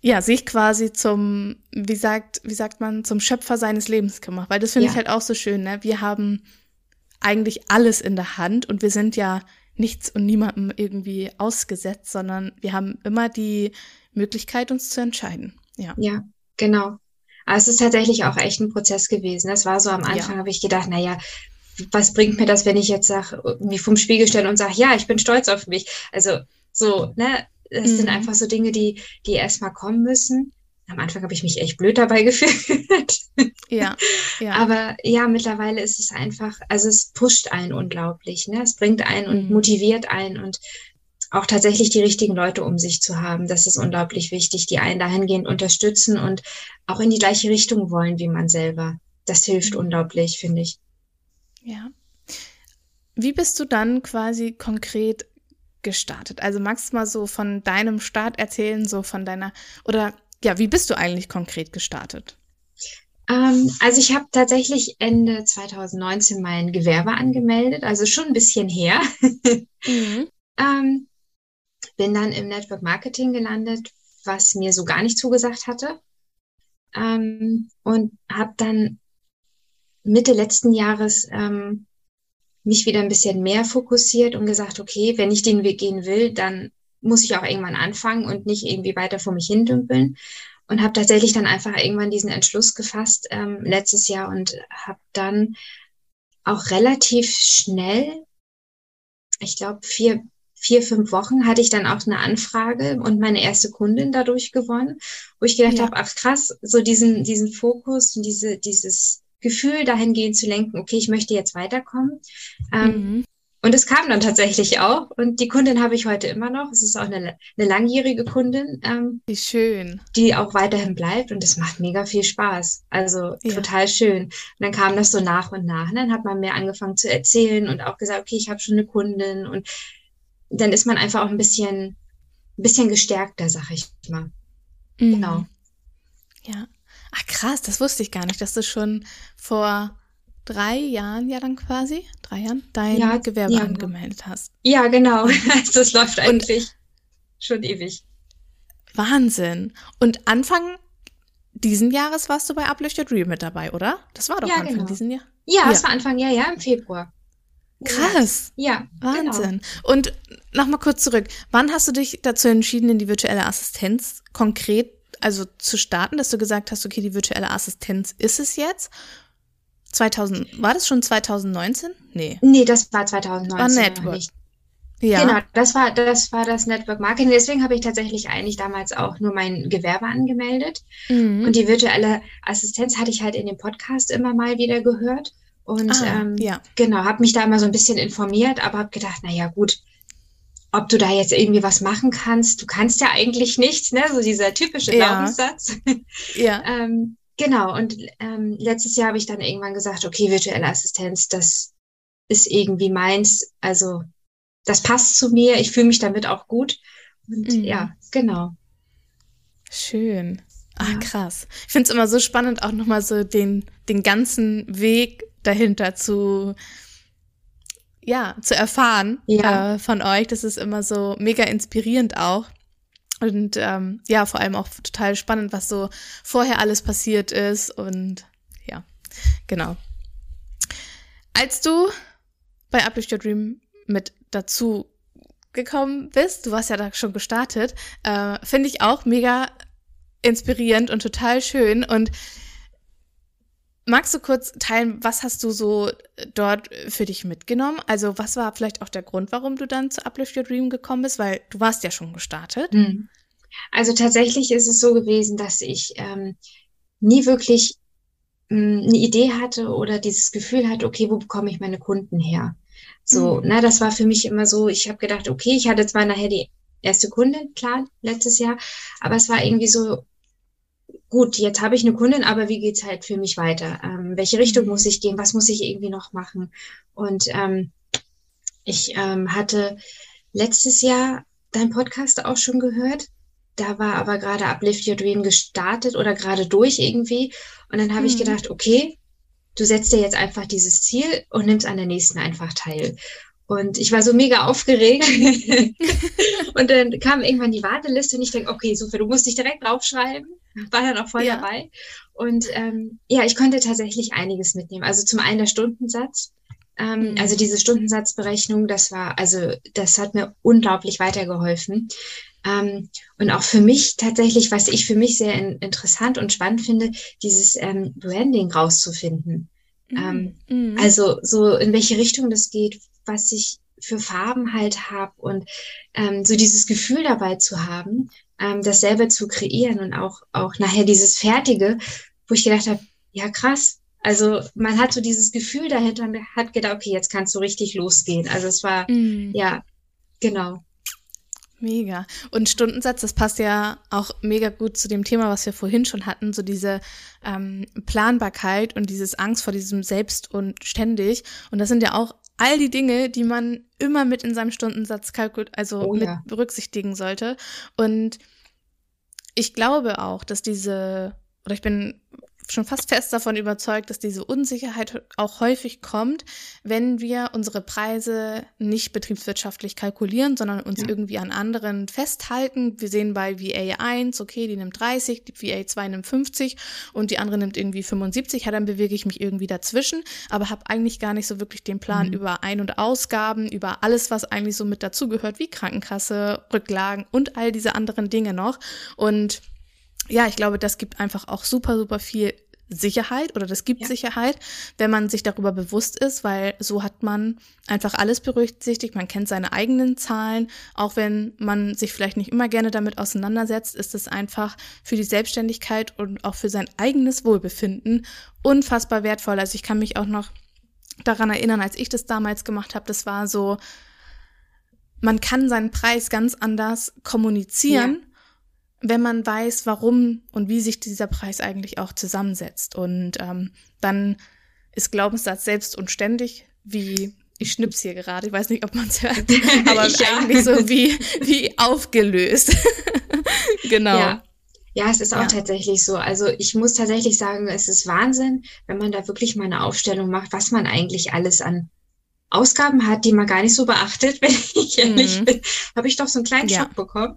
ja, sich quasi zum, wie sagt, wie sagt man, zum Schöpfer seines Lebens gemacht. Weil das finde ja. ich halt auch so schön, ne? Wir haben eigentlich alles in der Hand und wir sind ja nichts und niemandem irgendwie ausgesetzt, sondern wir haben immer die Möglichkeit, uns zu entscheiden. Ja. Ja, genau. Aber es ist tatsächlich auch echt ein Prozess gewesen. Das war so am Anfang, ja. habe ich gedacht, na ja, was bringt mir das, wenn ich jetzt sage, wie vom Spiegel stelle und sage, ja, ich bin stolz auf mich. Also so, ne, das mhm. sind einfach so Dinge, die, die erstmal kommen müssen. Am Anfang habe ich mich echt blöd dabei gefühlt. Ja, ja. Aber ja, mittlerweile ist es einfach, also es pusht einen unglaublich, ne? Es bringt einen und mhm. motiviert einen und auch tatsächlich die richtigen Leute um sich zu haben. Das ist unglaublich wichtig, die einen dahingehend unterstützen und auch in die gleiche Richtung wollen wie man selber. Das hilft mhm. unglaublich, finde ich. Ja. Wie bist du dann quasi konkret gestartet? Also magst du mal so von deinem Start erzählen, so von deiner, oder ja, wie bist du eigentlich konkret gestartet? Ähm, also ich habe tatsächlich Ende 2019 mein Gewerbe angemeldet, also schon ein bisschen her. Mhm. ähm, bin dann im Network Marketing gelandet, was mir so gar nicht zugesagt hatte. Ähm, und habe dann Mitte letzten Jahres ähm, mich wieder ein bisschen mehr fokussiert und gesagt, okay, wenn ich den Weg gehen will, dann muss ich auch irgendwann anfangen und nicht irgendwie weiter vor mich hindümpeln. Und habe tatsächlich dann einfach irgendwann diesen Entschluss gefasst ähm, letztes Jahr und habe dann auch relativ schnell, ich glaube vier, vier, fünf Wochen, hatte ich dann auch eine Anfrage und meine erste Kundin dadurch gewonnen, wo ich gedacht ja. habe, ach krass, so diesen, diesen Fokus und diese, dieses Gefühl dahingehend zu lenken, okay, ich möchte jetzt weiterkommen. Ähm, mhm. Und es kam dann tatsächlich auch. Und die Kundin habe ich heute immer noch. Es ist auch eine, eine langjährige Kundin. Ähm, Wie schön. Die auch weiterhin bleibt. Und es macht mega viel Spaß. Also ja. total schön. Und dann kam das so nach und nach. Und dann hat man mehr angefangen zu erzählen und auch gesagt, okay, ich habe schon eine Kundin. Und dann ist man einfach auch ein bisschen, ein bisschen gestärkter, sag ich mal. Mhm. Genau. Ja. Ach krass, das wusste ich gar nicht, dass du schon vor drei Jahren ja dann quasi, drei Jahren, dein ja, Gewerbe ja, angemeldet hast. Ja, genau. das läuft eigentlich Und schon ewig. Wahnsinn. Und Anfang diesen Jahres warst du bei Uplift Your Dream mit dabei, oder? Das war doch ja, Anfang genau. diesen Jahr. Ja, es war Anfang ja, ja, im Februar. Krass. Ja. Wahnsinn. Genau. Und nochmal kurz zurück. Wann hast du dich dazu entschieden, in die virtuelle Assistenz konkret also zu starten, dass du gesagt hast, okay, die virtuelle Assistenz ist es jetzt? 2000, war das schon 2019? Nee. Nee, das war 2019. War Network. Ja. Genau, das war, das war das Network Marketing. Deswegen habe ich tatsächlich eigentlich damals auch nur mein Gewerbe angemeldet. Mhm. Und die virtuelle Assistenz hatte ich halt in dem Podcast immer mal wieder gehört. Und ah, ähm, ja. genau, habe mich da immer so ein bisschen informiert, aber habe gedacht, naja, gut, ob du da jetzt irgendwie was machen kannst. Du kannst ja eigentlich nichts, ne? So dieser typische ja. Glaubenssatz. Ja. ähm, genau. Und ähm, letztes Jahr habe ich dann irgendwann gesagt, okay, virtuelle Assistenz, das ist irgendwie meins. Also das passt zu mir. Ich fühle mich damit auch gut. Und mhm. ja, genau. Schön. Ah, ja. krass. Ich finde es immer so spannend, auch nochmal so den, den ganzen Weg dahinter zu ja, zu erfahren ja. äh, von euch. Das ist immer so mega inspirierend auch. Und ähm, ja, vor allem auch total spannend, was so vorher alles passiert ist. Und ja, genau. Als du bei Uplift Your Dream mit dazu gekommen bist, du warst ja da schon gestartet, äh, finde ich auch mega inspirierend und total schön. Und Magst du kurz teilen, was hast du so äh, dort äh, für dich mitgenommen? Also was war vielleicht auch der Grund, warum du dann zu Uplift Your Dream gekommen bist? Weil du warst ja schon gestartet. Hm. Also tatsächlich ist es so gewesen, dass ich ähm, nie wirklich ähm, eine Idee hatte oder dieses Gefühl hatte, okay, wo bekomme ich meine Kunden her? So, mhm. na, das war für mich immer so, ich habe gedacht, okay, ich hatte zwar nachher die erste Kunde, klar, letztes Jahr, aber es war irgendwie so, gut, jetzt habe ich eine Kundin, aber wie geht's halt für mich weiter? Ähm, welche Richtung mhm. muss ich gehen? Was muss ich irgendwie noch machen? Und ähm, ich ähm, hatte letztes Jahr deinen Podcast auch schon gehört. Da war aber gerade Uplift Your Dream gestartet oder gerade durch irgendwie. Und dann habe mhm. ich gedacht, okay, du setzt dir jetzt einfach dieses Ziel und nimmst an der nächsten einfach teil. Und ich war so mega aufgeregt. und dann kam irgendwann die Warteliste und ich denke, okay, super, du musst dich direkt draufschreiben. War dann auch voll ja. dabei. Und ähm, ja, ich konnte tatsächlich einiges mitnehmen. Also zum einen der Stundensatz. Ähm, mhm. Also diese Stundensatzberechnung, das war, also das hat mir unglaublich weitergeholfen. Ähm, und auch für mich tatsächlich, was ich für mich sehr in, interessant und spannend finde, dieses ähm, Branding rauszufinden. Mhm. Ähm, mhm. Also so in welche Richtung das geht, was ich für Farben halt habe und ähm, so dieses Gefühl dabei zu haben, ähm, das selber zu kreieren und auch, auch nachher dieses Fertige, wo ich gedacht habe, ja krass, also man hat so dieses Gefühl dahinter und hat gedacht, okay, jetzt kannst du richtig losgehen. Also es war, mm. ja, genau. Mega. Und Stundensatz, das passt ja auch mega gut zu dem Thema, was wir vorhin schon hatten, so diese ähm, Planbarkeit und dieses Angst vor diesem Selbst und ständig. Und das sind ja auch all die Dinge, die man immer mit in seinem Stundensatz kalkul also oh, mit ja. berücksichtigen sollte. Und ich glaube auch, dass diese, oder ich bin schon fast fest davon überzeugt, dass diese Unsicherheit auch häufig kommt, wenn wir unsere Preise nicht betriebswirtschaftlich kalkulieren, sondern uns ja. irgendwie an anderen festhalten. Wir sehen bei VA 1, okay, die nimmt 30, die VA 2 nimmt 50 und die andere nimmt irgendwie 75. Ja, dann bewege ich mich irgendwie dazwischen, aber habe eigentlich gar nicht so wirklich den Plan mhm. über Ein- und Ausgaben, über alles, was eigentlich so mit dazugehört, wie Krankenkasse, Rücklagen und all diese anderen Dinge noch. Und ja, ich glaube, das gibt einfach auch super, super viel Sicherheit oder das gibt ja. Sicherheit, wenn man sich darüber bewusst ist, weil so hat man einfach alles berücksichtigt, man kennt seine eigenen Zahlen, auch wenn man sich vielleicht nicht immer gerne damit auseinandersetzt, ist es einfach für die Selbstständigkeit und auch für sein eigenes Wohlbefinden unfassbar wertvoll. Also ich kann mich auch noch daran erinnern, als ich das damals gemacht habe, das war so, man kann seinen Preis ganz anders kommunizieren. Ja wenn man weiß, warum und wie sich dieser Preis eigentlich auch zusammensetzt. Und ähm, dann ist Glaubenssatz selbst und ständig, wie ich schnips hier gerade, ich weiß nicht, ob man es hört, aber ja. eigentlich so wie, wie aufgelöst. genau. Ja. Ja, es ist auch ja. tatsächlich so. Also ich muss tatsächlich sagen, es ist Wahnsinn, wenn man da wirklich mal eine Aufstellung macht, was man eigentlich alles an Ausgaben hat, die man gar nicht so beachtet, wenn ich ehrlich mhm. bin. Habe ich doch so einen kleinen ja. Schock bekommen.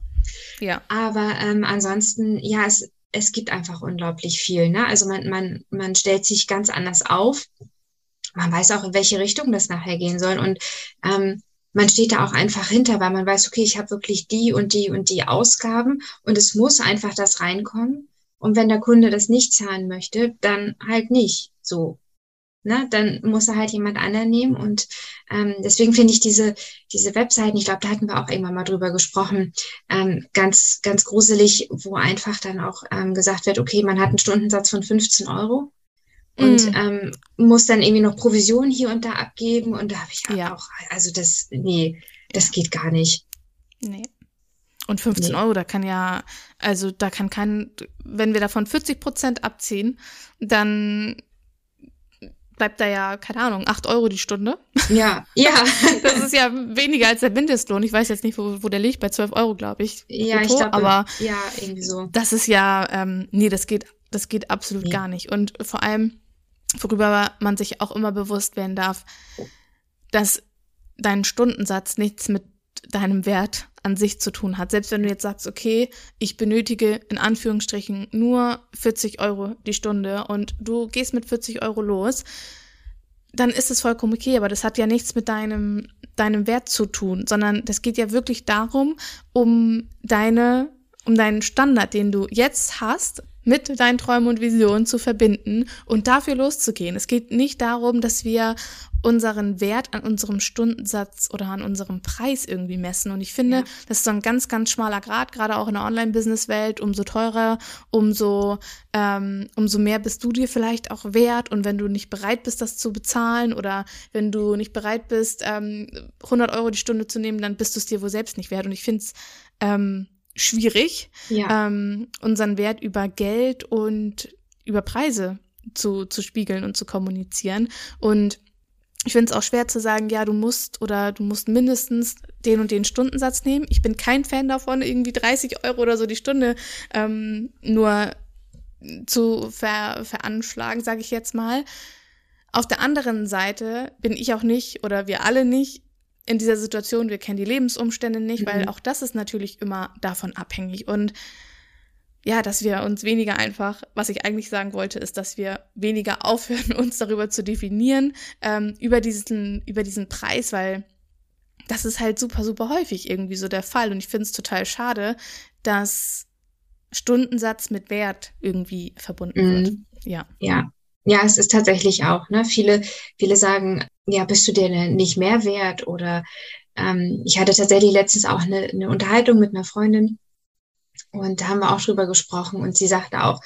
Ja. Aber ähm, ansonsten, ja, es, es gibt einfach unglaublich viel. Ne? Also man, man, man stellt sich ganz anders auf. Man weiß auch, in welche Richtung das nachher gehen soll. Und ähm, man steht da auch einfach hinter, weil man weiß, okay, ich habe wirklich die und die und die Ausgaben und es muss einfach das reinkommen. Und wenn der Kunde das nicht zahlen möchte, dann halt nicht so ne, dann muss er halt jemand anderen nehmen. Und ähm, deswegen finde ich diese, diese Webseiten, ich glaube, da hatten wir auch irgendwann mal drüber gesprochen, ähm, ganz, ganz gruselig, wo einfach dann auch ähm, gesagt wird, okay, man hat einen Stundensatz von 15 Euro und mm. ähm, muss dann irgendwie noch Provisionen hier und da abgeben. Und da habe ich ja. auch, also das, nee, das geht gar nicht. Nee. Und 15 nee. Euro, da kann ja, also da kann kein, wenn wir davon 40 Prozent abziehen, dann bleibt da ja, keine Ahnung, acht Euro die Stunde. Ja, ja. Das ist ja weniger als der Mindestlohn. Ich weiß jetzt nicht, wo, wo der liegt, bei 12 Euro, glaube ich. Ja, ich glaube, aber ja, irgendwie so. Das ist ja, ähm, nee, das geht, das geht absolut nee. gar nicht. Und vor allem, worüber man sich auch immer bewusst werden darf, dass dein Stundensatz nichts mit deinem Wert an sich zu tun hat. Selbst wenn du jetzt sagst, okay, ich benötige in Anführungsstrichen nur 40 Euro die Stunde und du gehst mit 40 Euro los, dann ist es vollkommen okay, aber das hat ja nichts mit deinem, deinem Wert zu tun, sondern das geht ja wirklich darum, um deine, um deinen Standard, den du jetzt hast, mit deinen Träumen und Visionen zu verbinden und dafür loszugehen. Es geht nicht darum, dass wir unseren Wert an unserem Stundensatz oder an unserem Preis irgendwie messen. Und ich finde, ja. das ist so ein ganz, ganz schmaler Grad, gerade auch in der Online-Business-Welt. Umso teurer, umso, ähm, umso mehr bist du dir vielleicht auch wert. Und wenn du nicht bereit bist, das zu bezahlen oder wenn du nicht bereit bist, ähm, 100 Euro die Stunde zu nehmen, dann bist du es dir wohl selbst nicht wert. Und ich finde es ähm, schwierig, ja. ähm, unseren Wert über Geld und über Preise zu, zu spiegeln und zu kommunizieren. Und ich finde es auch schwer zu sagen, ja, du musst oder du musst mindestens den und den Stundensatz nehmen. Ich bin kein Fan davon, irgendwie 30 Euro oder so die Stunde ähm, nur zu ver veranschlagen, sage ich jetzt mal. Auf der anderen Seite bin ich auch nicht oder wir alle nicht in dieser Situation, wir kennen die Lebensumstände nicht, mhm. weil auch das ist natürlich immer davon abhängig. Und ja, dass wir uns weniger einfach, was ich eigentlich sagen wollte, ist, dass wir weniger aufhören, uns darüber zu definieren, ähm, über diesen, über diesen Preis, weil das ist halt super, super häufig irgendwie so der Fall. Und ich finde es total schade, dass Stundensatz mit Wert irgendwie verbunden mhm. wird. Ja. Ja. Ja, es ist tatsächlich auch, ne? Viele, viele sagen, ja, bist du dir nicht mehr wert? Oder ähm, ich hatte tatsächlich letztens auch eine, eine Unterhaltung mit einer Freundin und da haben wir auch drüber gesprochen und sie sagte auch,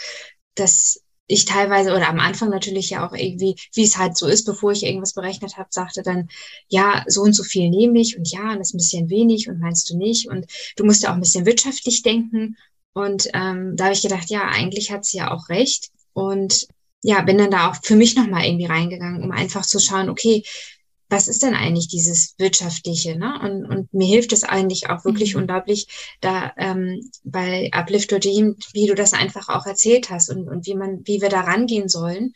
dass ich teilweise oder am Anfang natürlich ja auch irgendwie, wie es halt so ist, bevor ich irgendwas berechnet habe, sagte dann, ja, so und so viel nehme ich und ja, das ist ein bisschen wenig und meinst du nicht? Und du musst ja auch ein bisschen wirtschaftlich denken. Und ähm, da habe ich gedacht, ja, eigentlich hat sie ja auch recht. Und ja, bin dann da auch für mich nochmal irgendwie reingegangen, um einfach zu schauen, okay, was ist denn eigentlich dieses Wirtschaftliche? Ne? Und, und mir hilft es eigentlich auch wirklich mhm. unglaublich, da ähm, bei Uplift Team, wie du das einfach auch erzählt hast und, und wie man, wie wir da rangehen sollen.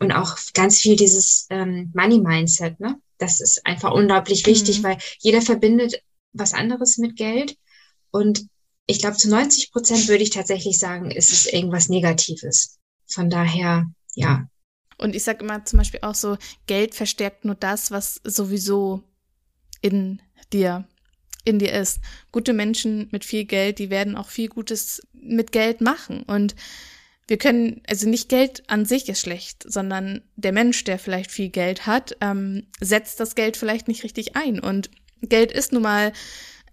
Und auch ganz viel dieses ähm, Money-Mindset, ne? Das ist einfach unglaublich wichtig, mhm. weil jeder verbindet was anderes mit Geld. Und ich glaube, zu 90 Prozent würde ich tatsächlich sagen, ist es irgendwas Negatives. Von daher, ja, und ich sage immer zum Beispiel auch so, Geld verstärkt nur das, was sowieso in dir, in dir ist. Gute Menschen mit viel Geld, die werden auch viel Gutes mit Geld machen. Und wir können, also nicht Geld an sich ist schlecht, sondern der Mensch, der vielleicht viel Geld hat, ähm, setzt das Geld vielleicht nicht richtig ein. Und Geld ist nun mal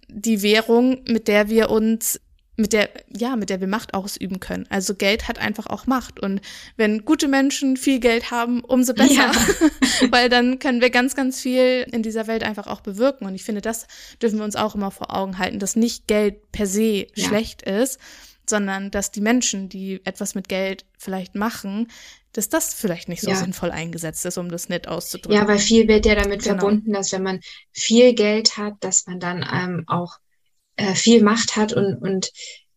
die Währung, mit der wir uns mit der, ja, mit der wir Macht ausüben können. Also Geld hat einfach auch Macht. Und wenn gute Menschen viel Geld haben, umso besser. Ja. Weil dann können wir ganz, ganz viel in dieser Welt einfach auch bewirken. Und ich finde, das dürfen wir uns auch immer vor Augen halten, dass nicht Geld per se ja. schlecht ist, sondern dass die Menschen, die etwas mit Geld vielleicht machen, dass das vielleicht nicht so ja. sinnvoll eingesetzt ist, um das nett auszudrücken. Ja, weil viel wird ja damit genau. verbunden, dass wenn man viel Geld hat, dass man dann ähm, auch äh, viel Macht hat und, und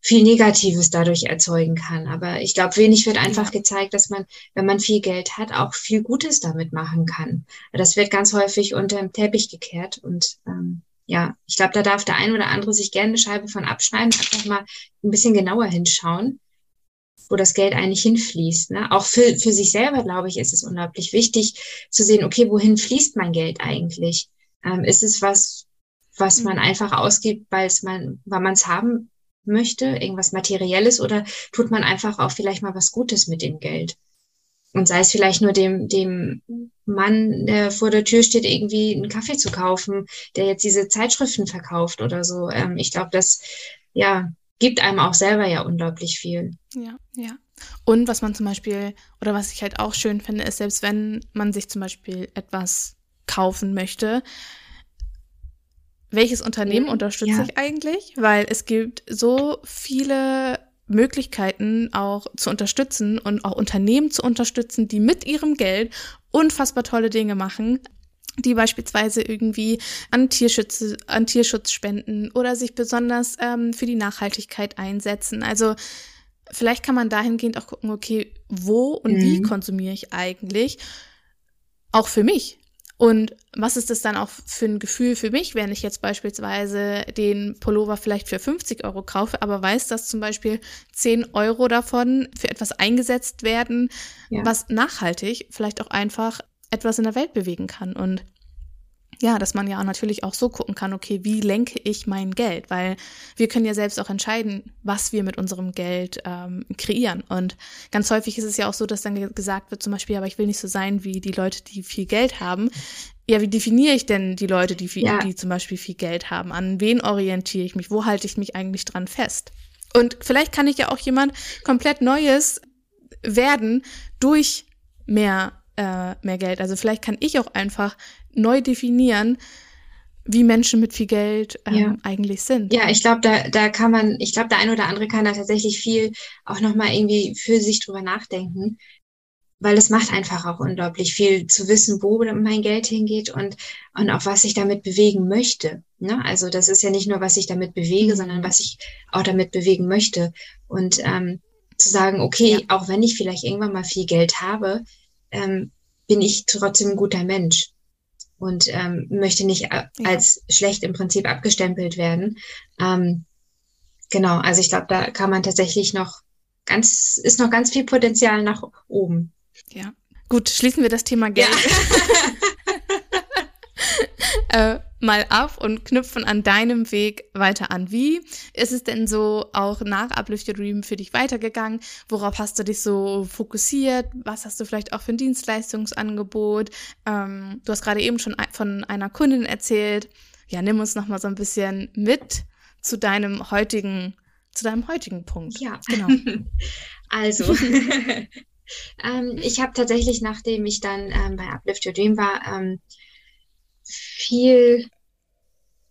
viel Negatives dadurch erzeugen kann. Aber ich glaube, wenig wird einfach gezeigt, dass man, wenn man viel Geld hat, auch viel Gutes damit machen kann. Das wird ganz häufig unter dem Teppich gekehrt. Und ähm, ja, ich glaube, da darf der ein oder andere sich gerne eine Scheibe von abschneiden, einfach mal ein bisschen genauer hinschauen, wo das Geld eigentlich hinfließt. Ne? Auch für, für sich selber, glaube ich, ist es unglaublich wichtig zu sehen, okay, wohin fließt mein Geld eigentlich? Ähm, ist es was, was man mhm. einfach ausgibt, weil es man, weil man es haben möchte, irgendwas Materielles, oder tut man einfach auch vielleicht mal was Gutes mit dem Geld? Und sei es vielleicht nur dem, dem Mann, der vor der Tür steht, irgendwie einen Kaffee zu kaufen, der jetzt diese Zeitschriften verkauft oder so. Ähm, ich glaube, das, ja, gibt einem auch selber ja unglaublich viel. Ja, ja. Und was man zum Beispiel, oder was ich halt auch schön finde, ist, selbst wenn man sich zum Beispiel etwas kaufen möchte, welches Unternehmen unterstütze ja. ich eigentlich? Weil es gibt so viele Möglichkeiten auch zu unterstützen und auch Unternehmen zu unterstützen, die mit ihrem Geld unfassbar tolle Dinge machen, die beispielsweise irgendwie an, Tierschutz, an Tierschutz spenden oder sich besonders ähm, für die Nachhaltigkeit einsetzen. Also vielleicht kann man dahingehend auch gucken, okay, wo und mhm. wie konsumiere ich eigentlich? Auch für mich. Und was ist das dann auch für ein Gefühl für mich, wenn ich jetzt beispielsweise den Pullover vielleicht für 50 Euro kaufe, aber weiß, dass zum Beispiel 10 Euro davon für etwas eingesetzt werden, ja. was nachhaltig vielleicht auch einfach etwas in der Welt bewegen kann. Und ja, dass man ja natürlich auch so gucken kann, okay, wie lenke ich mein Geld? Weil wir können ja selbst auch entscheiden, was wir mit unserem Geld ähm, kreieren. Und ganz häufig ist es ja auch so, dass dann gesagt wird, zum Beispiel, aber ich will nicht so sein wie die Leute, die viel Geld haben. Ja, wie definiere ich denn die Leute, die, viel, ja. die zum Beispiel viel Geld haben? An wen orientiere ich mich? Wo halte ich mich eigentlich dran fest? Und vielleicht kann ich ja auch jemand komplett Neues werden durch mehr äh, mehr Geld. Also vielleicht kann ich auch einfach neu definieren, wie Menschen mit viel Geld ähm, ja. eigentlich sind. Ja, ich glaube, da, da kann man, ich glaube, der eine oder andere kann da tatsächlich viel auch nochmal irgendwie für sich drüber nachdenken, weil es macht einfach auch unglaublich viel zu wissen, wo mein Geld hingeht und, und auch was ich damit bewegen möchte. Ne? Also das ist ja nicht nur, was ich damit bewege, mhm. sondern was ich auch damit bewegen möchte. Und ähm, zu sagen, okay, ja. auch wenn ich vielleicht irgendwann mal viel Geld habe, ähm, bin ich trotzdem ein guter Mensch und ähm, möchte nicht äh, als ja. schlecht im Prinzip abgestempelt werden. Ähm, genau, also ich glaube, da kann man tatsächlich noch ganz, ist noch ganz viel Potenzial nach oben. Ja. Gut, schließen wir das Thema Geld. Ja. äh, mal ab und knüpfen an deinem Weg weiter an. Wie ist es denn so auch nach Uplift Your Dream für dich weitergegangen? Worauf hast du dich so fokussiert? Was hast du vielleicht auch für ein Dienstleistungsangebot? Ähm, du hast gerade eben schon von einer Kundin erzählt. Ja, nimm uns noch mal so ein bisschen mit zu deinem heutigen, zu deinem heutigen Punkt. Ja, genau. also, ähm, ich habe tatsächlich, nachdem ich dann ähm, bei Uplift Your Dream war, ähm, viel,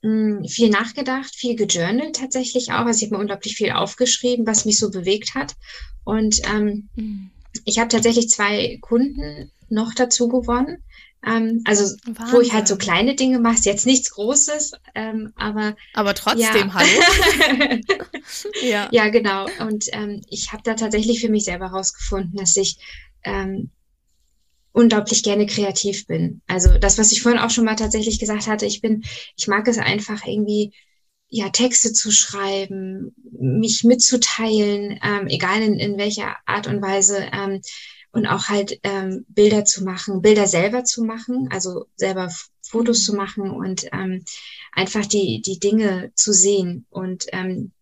mh, hm, viel nachgedacht, viel gejournalt tatsächlich auch. Also ich habe mir unglaublich viel aufgeschrieben, was mich so bewegt hat. Und ähm, mhm. ich habe tatsächlich zwei Kunden noch dazu gewonnen. Ähm, also Wahnsinn. wo ich halt so kleine Dinge mache, jetzt nichts Großes, ähm, aber aber trotzdem, ja. hallo. ja. ja, genau. Und ähm, ich habe da tatsächlich für mich selber herausgefunden, dass ich ähm, unglaublich gerne kreativ bin. Also das, was ich vorhin auch schon mal tatsächlich gesagt hatte, ich bin, ich mag es einfach irgendwie ja, Texte zu schreiben, mich mitzuteilen, ähm, egal in, in welcher Art und Weise, ähm, und auch halt ähm, Bilder zu machen, Bilder selber zu machen, also selber Fotos zu machen und ähm, einfach die, die Dinge zu sehen und ähm,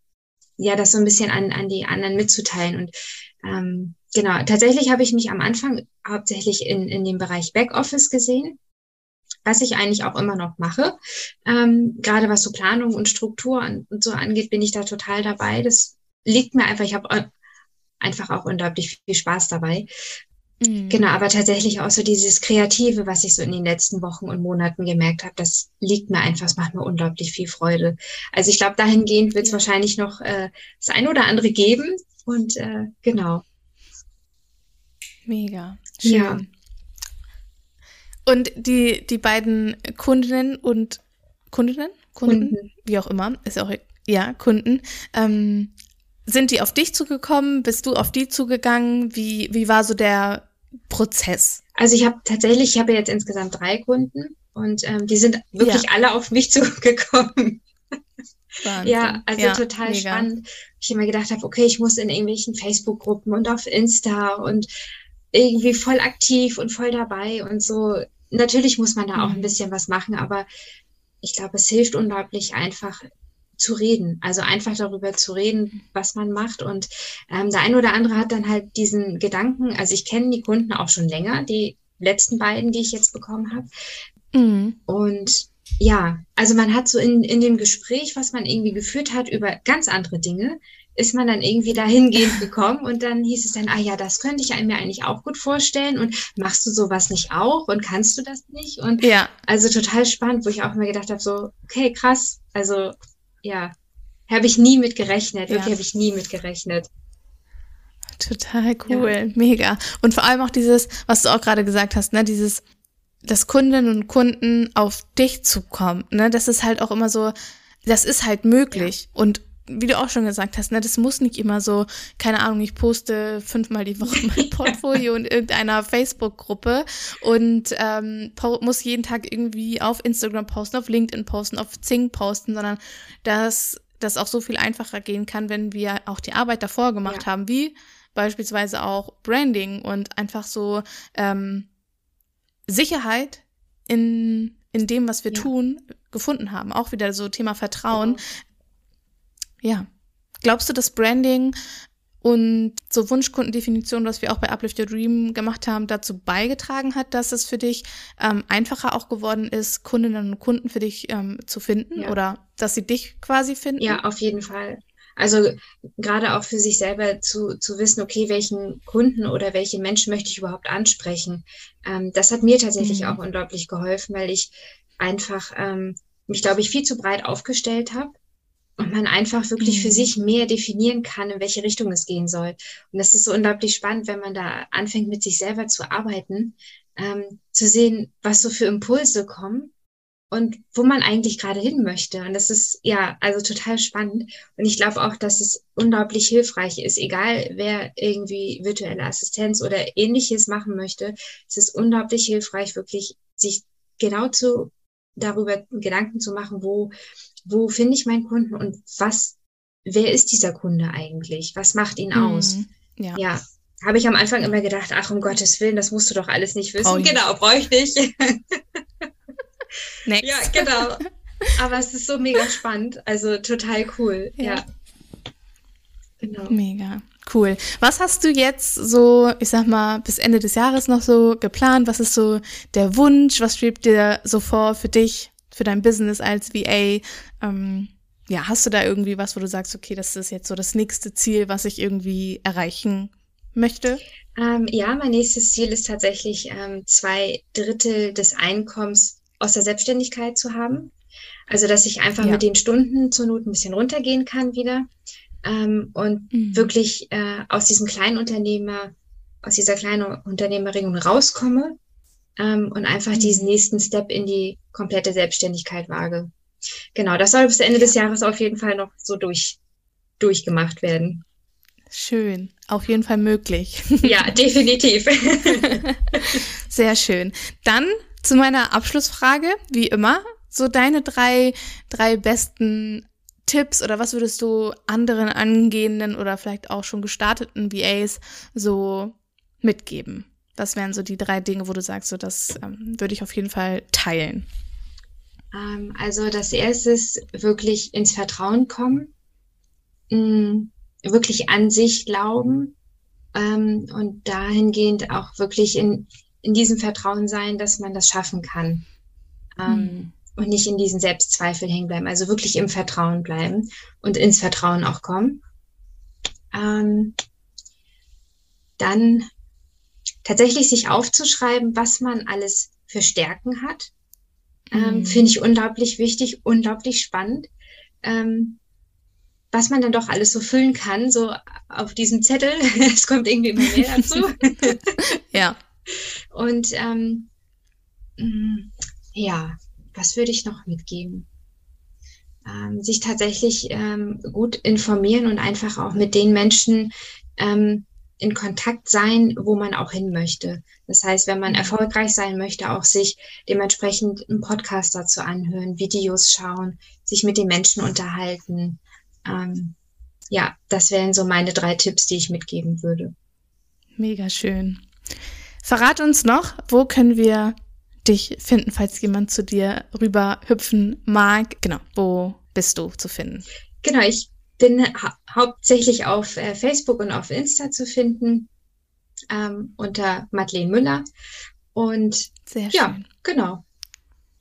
ja, das so ein bisschen an, an die anderen mitzuteilen. Und ähm, genau, tatsächlich habe ich mich am Anfang hauptsächlich in, in dem Bereich Backoffice gesehen, was ich eigentlich auch immer noch mache. Ähm, gerade was so Planung und Struktur und, so angeht, bin ich da total dabei. Das liegt mir einfach, ich habe einfach auch unglaublich viel Spaß dabei. Mhm. Genau, aber tatsächlich auch so dieses Kreative, was ich so in den letzten Wochen und Monaten gemerkt habe, das liegt mir einfach, es macht mir unglaublich viel Freude. Also ich glaube, dahingehend wird es ja. wahrscheinlich noch äh, das ein oder andere geben. Und äh, genau. Mega. Schön. Ja. Und die, die beiden Kundinnen und Kundinnen? Kunden, Kunden. wie auch immer, ist auch, ja, Kunden, ähm, sind die auf dich zugekommen? Bist du auf die zugegangen? Wie, wie war so der Prozess? Also ich habe tatsächlich, ich habe jetzt insgesamt drei Kunden und ähm, die sind wirklich ja. alle auf mich zugekommen. Wahnsinn. Ja, also ja, total mega. spannend. Ich immer gedacht habe, okay, ich muss in irgendwelchen Facebook-Gruppen und auf Insta und irgendwie voll aktiv und voll dabei und so. Natürlich muss man da mhm. auch ein bisschen was machen, aber ich glaube, es hilft unglaublich einfach, zu reden. Also einfach darüber zu reden, was man macht. Und ähm, der eine oder andere hat dann halt diesen Gedanken, also ich kenne die Kunden auch schon länger, die letzten beiden, die ich jetzt bekommen habe. Mhm. Und ja, also man hat so in, in dem Gespräch, was man irgendwie geführt hat über ganz andere Dinge, ist man dann irgendwie dahingehend gekommen und dann hieß es dann, ah ja, das könnte ich mir eigentlich auch gut vorstellen und machst du sowas nicht auch und kannst du das nicht? Und ja. also total spannend, wo ich auch immer gedacht habe, so, okay, krass, also ja, habe ich nie mit gerechnet. Ja. Wirklich habe ich nie mit gerechnet. Total cool, ja. mega. Und vor allem auch dieses, was du auch gerade gesagt hast, ne, dieses, dass Kundinnen und Kunden auf dich zukommen, ne, das ist halt auch immer so, das ist halt möglich. Ja. Und wie du auch schon gesagt hast, ne, das muss nicht immer so, keine Ahnung, ich poste fünfmal die Woche mein Portfolio in irgendeiner Facebook-Gruppe und ähm, muss jeden Tag irgendwie auf Instagram posten, auf LinkedIn posten, auf Zing posten, sondern dass das auch so viel einfacher gehen kann, wenn wir auch die Arbeit davor gemacht ja. haben, wie beispielsweise auch Branding und einfach so ähm, Sicherheit in, in dem, was wir ja. tun, gefunden haben. Auch wieder so Thema Vertrauen. Genau. Ja. Glaubst du, dass Branding und so Wunschkundendefinition, was wir auch bei Uplift Your Dream gemacht haben, dazu beigetragen hat, dass es für dich ähm, einfacher auch geworden ist, Kundinnen und Kunden für dich ähm, zu finden ja. oder dass sie dich quasi finden? Ja, auf jeden Fall. Also gerade auch für sich selber zu, zu wissen, okay, welchen Kunden oder welche Menschen möchte ich überhaupt ansprechen. Ähm, das hat mir tatsächlich mhm. auch unglaublich geholfen, weil ich einfach ähm, mich, glaube ich, viel zu breit aufgestellt habe und man einfach wirklich mhm. für sich mehr definieren kann, in welche Richtung es gehen soll. Und das ist so unglaublich spannend, wenn man da anfängt, mit sich selber zu arbeiten, ähm, zu sehen, was so für Impulse kommen und wo man eigentlich gerade hin möchte. Und das ist ja also total spannend. Und ich glaube auch, dass es unglaublich hilfreich ist, egal wer irgendwie virtuelle Assistenz oder ähnliches machen möchte. Es ist unglaublich hilfreich, wirklich sich genau zu darüber Gedanken zu machen, wo wo finde ich meinen Kunden und was, wer ist dieser Kunde eigentlich? Was macht ihn aus? Mhm, ja. ja. Habe ich am Anfang immer gedacht, ach, um Gottes Willen, das musst du doch alles nicht wissen. Oh, genau, brauche ich nicht. Next. Ja, genau. Aber es ist so mega spannend. Also total cool. Ja. ja. Genau. Mega. Cool. Was hast du jetzt so, ich sag mal, bis Ende des Jahres noch so geplant? Was ist so der Wunsch? Was schwebt dir so vor für dich? Für dein Business als VA? Ähm, ja, hast du da irgendwie was, wo du sagst, okay, das ist jetzt so das nächste Ziel, was ich irgendwie erreichen möchte? Ähm, ja, mein nächstes Ziel ist tatsächlich, ähm, zwei Drittel des Einkommens aus der Selbstständigkeit zu haben. Also, dass ich einfach ja. mit den Stunden zur Not ein bisschen runtergehen kann wieder ähm, und mhm. wirklich äh, aus diesem Kleinunternehmer aus dieser kleinen Unternehmerin rauskomme ähm, und einfach diesen nächsten Step in die komplette Selbstständigkeit wage. Genau, das soll bis Ende des Jahres auf jeden Fall noch so durch, durchgemacht werden. Schön, auf jeden Fall möglich. Ja, definitiv. Sehr schön. Dann zu meiner Abschlussfrage, wie immer, so deine drei, drei besten Tipps oder was würdest du anderen angehenden oder vielleicht auch schon gestarteten VAs so mitgeben? Was wären so die drei Dinge, wo du sagst, so das ähm, würde ich auf jeden Fall teilen? Ähm, also das erste ist wirklich ins Vertrauen kommen, mm, wirklich an sich glauben ähm, und dahingehend auch wirklich in, in diesem Vertrauen sein, dass man das schaffen kann. Mhm. Und nicht in diesen Selbstzweifel hängen bleiben. Also wirklich im Vertrauen bleiben und ins Vertrauen auch kommen. Ähm, dann tatsächlich sich aufzuschreiben, was man alles für Stärken hat. Ähm, mhm. Finde ich unglaublich wichtig, unglaublich spannend. Ähm, was man dann doch alles so füllen kann, so auf diesem Zettel. es kommt irgendwie immer mehr dazu. ja. Und ähm, mm, ja, was würde ich noch mitgeben? Ähm, sich tatsächlich ähm, gut informieren und einfach auch mit den Menschen ähm, in Kontakt sein, wo man auch hin möchte. Das heißt, wenn man mhm. erfolgreich sein möchte, auch sich dementsprechend einen Podcast dazu anhören, Videos schauen, sich mit den Menschen unterhalten. Ähm, ja, das wären so meine drei Tipps, die ich mitgeben würde. Mega schön. Verrat uns noch, wo können wir dich finden, falls jemand zu dir rüber hüpfen mag. Genau, wo bist du zu finden? Genau, ich bin ha hauptsächlich auf äh, Facebook und auf Insta zu finden ähm, unter Madeleine Müller. Und Sehr schön. ja, genau.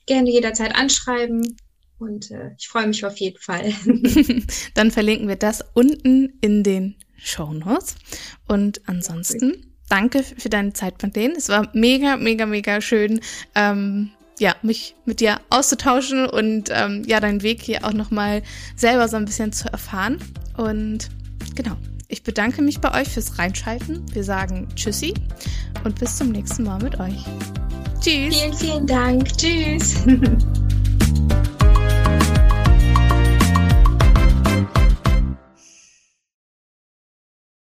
Gerne jederzeit anschreiben. Und äh, ich freue mich auf jeden Fall. Dann verlinken wir das unten in den Show Notes. Und ansonsten danke für deine Zeit, Madeleine. Es war mega, mega, mega schön, ähm, ja, mich mit dir auszutauschen und ähm, ja, deinen Weg hier auch nochmal selber so ein bisschen zu erfahren. Und genau, ich bedanke mich bei euch fürs Reinschalten. Wir sagen Tschüssi und bis zum nächsten Mal mit euch. Tschüss. Vielen, vielen Dank. Tschüss.